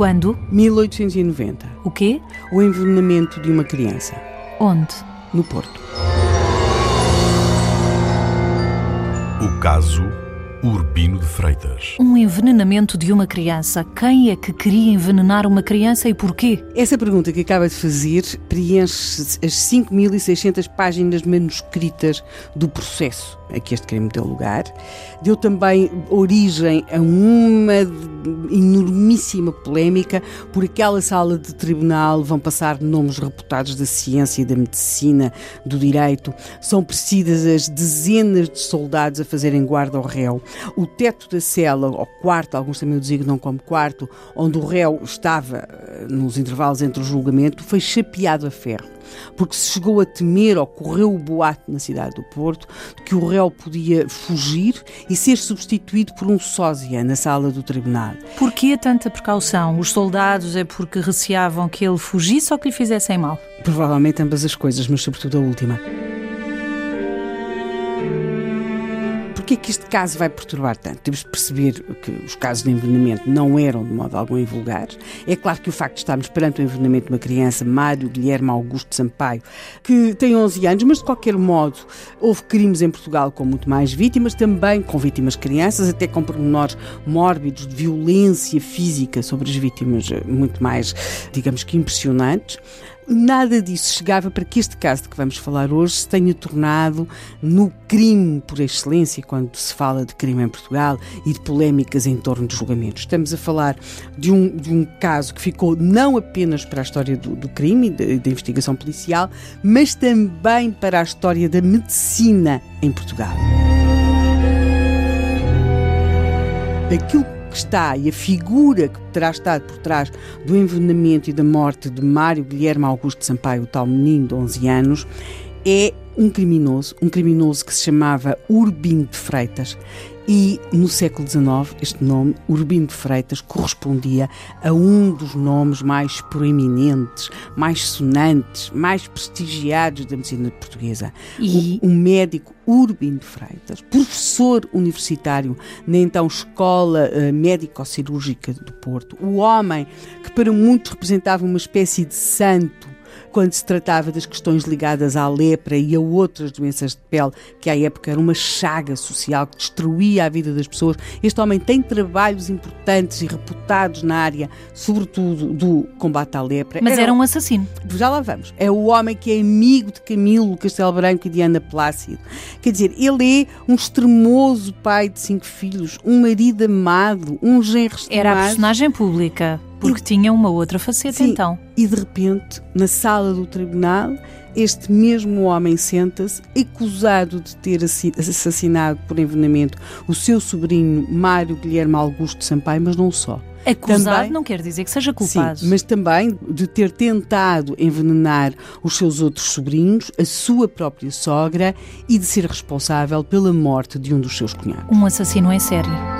Quando? 1890. O quê? O envenenamento de uma criança. Onde? No Porto. O caso Urbino de Freitas. Um envenenamento de uma criança. Quem é que queria envenenar uma criança e porquê? Essa pergunta que acaba de fazer preenche as 5.600 páginas manuscritas do processo a que este crime deu lugar. Deu também origem a uma enormíssima polémica. Por aquela sala de tribunal vão passar nomes reputados da ciência e da medicina, do direito. São precisas dezenas de soldados a fazerem guarda ao réu. O teto da cela, ou quarto, alguns também o designam como quarto, onde o réu estava eh, nos intervalos entre o julgamento, foi chapeado a ferro porque se chegou a temer, ou correu o boato na cidade do Porto, de que o réu podia fugir e ser substituído por um sósia na sala do tribunal. Porquê tanta precaução? Os soldados é porque receavam que ele fugisse ou que lhe fizessem mal? Provavelmente ambas as coisas, mas sobretudo a última. Porquê é que este caso vai perturbar tanto? Temos de perceber que os casos de envenenamento não eram de modo algum invulgares. É claro que o facto de estarmos perante o envenenamento de uma criança, Mário Guilherme Augusto Sampaio, que tem 11 anos, mas de qualquer modo houve crimes em Portugal com muito mais vítimas, também com vítimas crianças, até com pormenores mórbidos de violência física sobre as vítimas eh, muito mais, digamos que impressionantes nada disso chegava para que este caso de que vamos falar hoje se tenha tornado no crime por excelência, quando se fala de crime em Portugal e de polémicas em torno dos julgamentos. Estamos a falar de um, de um caso que ficou não apenas para a história do, do crime e da investigação policial, mas também para a história da medicina em Portugal. Aquilo que está e a figura que terá estado por trás do envenenamento e da morte de Mário Guilherme Augusto Sampaio, o tal menino de 11 anos, é um criminoso, um criminoso que se chamava Urbino de Freitas. E no século XIX, este nome, Urbino de Freitas, correspondia a um dos nomes mais proeminentes, mais sonantes, mais prestigiados da medicina portuguesa. E... O, o médico Urbino de Freitas, professor universitário na então Escola uh, Médico-Cirúrgica do Porto, o homem que para muitos representava uma espécie de santo quando se tratava das questões ligadas à lepra e a outras doenças de pele, que à época era uma chaga social que destruía a vida das pessoas. Este homem tem trabalhos importantes e reputados na área, sobretudo do combate à lepra. Mas era, era um assassino. Já lá vamos. É o homem que é amigo de Camilo Castelo Branco e de Ana Plácido. Quer dizer, ele é um extremoso pai de cinco filhos, um marido amado, um genro estimado. Era a personagem pública. Porque tinha uma outra faceta sim, então. E de repente, na sala do tribunal, este mesmo homem senta-se, acusado de ter assassinado por envenenamento o seu sobrinho Mário Guilherme Augusto Sampaio, mas não só. Acusado também, não quer dizer que seja culpado. Sim, mas também de ter tentado envenenar os seus outros sobrinhos, a sua própria sogra e de ser responsável pela morte de um dos seus cunhados. Um assassino em série.